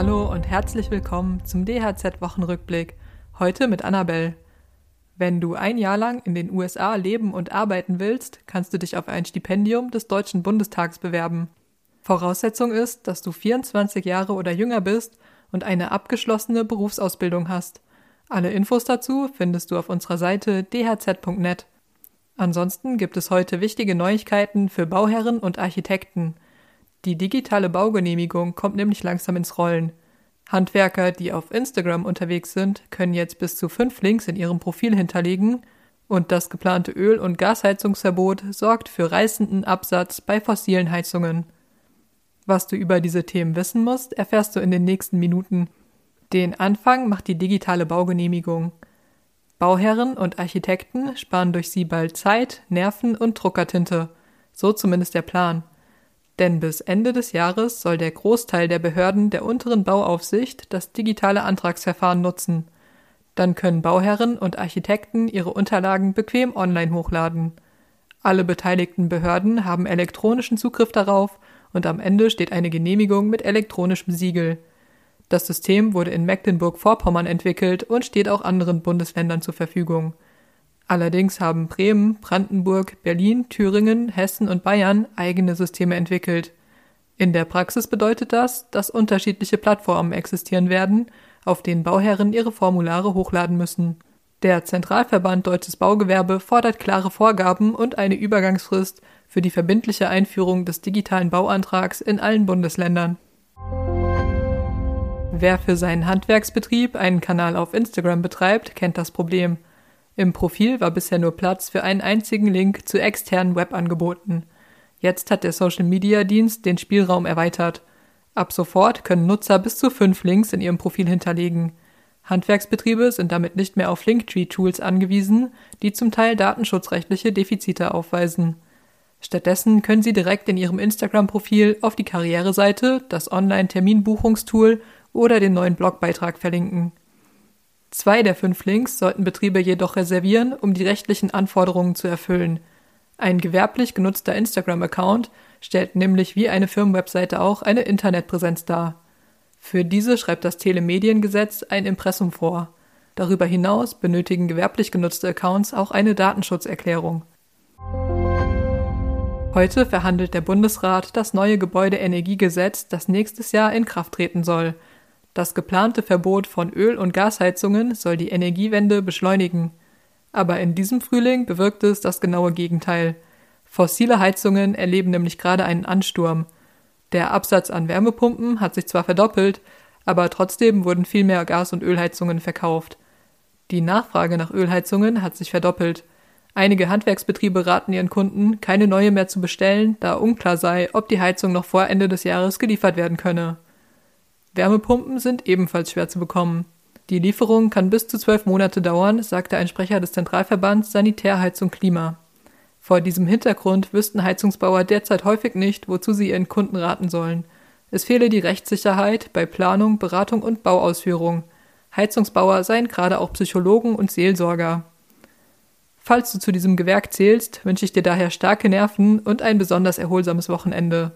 und herzlich willkommen zum DHZ-Wochenrückblick. Heute mit Annabelle. Wenn du ein Jahr lang in den USA leben und arbeiten willst, kannst du dich auf ein Stipendium des Deutschen Bundestags bewerben. Voraussetzung ist, dass du 24 Jahre oder jünger bist und eine abgeschlossene Berufsausbildung hast. Alle Infos dazu findest du auf unserer Seite dhz.net. Ansonsten gibt es heute wichtige Neuigkeiten für Bauherren und Architekten. Die digitale Baugenehmigung kommt nämlich langsam ins Rollen. Handwerker, die auf Instagram unterwegs sind, können jetzt bis zu fünf Links in ihrem Profil hinterlegen und das geplante Öl- und Gasheizungsverbot sorgt für reißenden Absatz bei fossilen Heizungen. Was du über diese Themen wissen musst, erfährst du in den nächsten Minuten. Den Anfang macht die digitale Baugenehmigung. Bauherren und Architekten sparen durch sie bald Zeit, Nerven und Druckertinte. So zumindest der Plan. Denn bis Ende des Jahres soll der Großteil der Behörden der unteren Bauaufsicht das digitale Antragsverfahren nutzen. Dann können Bauherren und Architekten ihre Unterlagen bequem online hochladen. Alle beteiligten Behörden haben elektronischen Zugriff darauf und am Ende steht eine Genehmigung mit elektronischem Siegel. Das System wurde in Mecklenburg-Vorpommern entwickelt und steht auch anderen Bundesländern zur Verfügung. Allerdings haben Bremen, Brandenburg, Berlin, Thüringen, Hessen und Bayern eigene Systeme entwickelt. In der Praxis bedeutet das, dass unterschiedliche Plattformen existieren werden, auf denen Bauherren ihre Formulare hochladen müssen. Der Zentralverband Deutsches Baugewerbe fordert klare Vorgaben und eine Übergangsfrist für die verbindliche Einführung des digitalen Bauantrags in allen Bundesländern. Wer für seinen Handwerksbetrieb einen Kanal auf Instagram betreibt, kennt das Problem – im Profil war bisher nur Platz für einen einzigen Link zu externen Webangeboten. Jetzt hat der Social-Media-Dienst den Spielraum erweitert. Ab sofort können Nutzer bis zu fünf Links in ihrem Profil hinterlegen. Handwerksbetriebe sind damit nicht mehr auf Linktree-Tools angewiesen, die zum Teil datenschutzrechtliche Defizite aufweisen. Stattdessen können sie direkt in ihrem Instagram-Profil auf die Karriereseite, das Online-Terminbuchungstool oder den neuen Blogbeitrag verlinken. Zwei der fünf Links sollten Betriebe jedoch reservieren, um die rechtlichen Anforderungen zu erfüllen. Ein gewerblich genutzter Instagram-Account stellt nämlich wie eine Firmenwebseite auch eine Internetpräsenz dar. Für diese schreibt das Telemediengesetz ein Impressum vor. Darüber hinaus benötigen gewerblich genutzte Accounts auch eine Datenschutzerklärung. Heute verhandelt der Bundesrat das neue Gebäudeenergiegesetz, das nächstes Jahr in Kraft treten soll – das geplante Verbot von Öl- und Gasheizungen soll die Energiewende beschleunigen. Aber in diesem Frühling bewirkt es das genaue Gegenteil. Fossile Heizungen erleben nämlich gerade einen Ansturm. Der Absatz an Wärmepumpen hat sich zwar verdoppelt, aber trotzdem wurden viel mehr Gas- und Ölheizungen verkauft. Die Nachfrage nach Ölheizungen hat sich verdoppelt. Einige Handwerksbetriebe raten ihren Kunden, keine neue mehr zu bestellen, da unklar sei, ob die Heizung noch vor Ende des Jahres geliefert werden könne. Wärmepumpen sind ebenfalls schwer zu bekommen. Die Lieferung kann bis zu zwölf Monate dauern, sagte ein Sprecher des Zentralverbands Sanitärheizung Klima. Vor diesem Hintergrund wüssten Heizungsbauer derzeit häufig nicht, wozu sie ihren Kunden raten sollen. Es fehle die Rechtssicherheit bei Planung, Beratung und Bauausführung. Heizungsbauer seien gerade auch Psychologen und Seelsorger. Falls du zu diesem Gewerk zählst, wünsche ich dir daher starke Nerven und ein besonders erholsames Wochenende.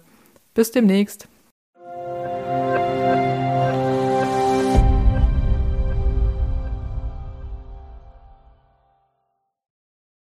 Bis demnächst.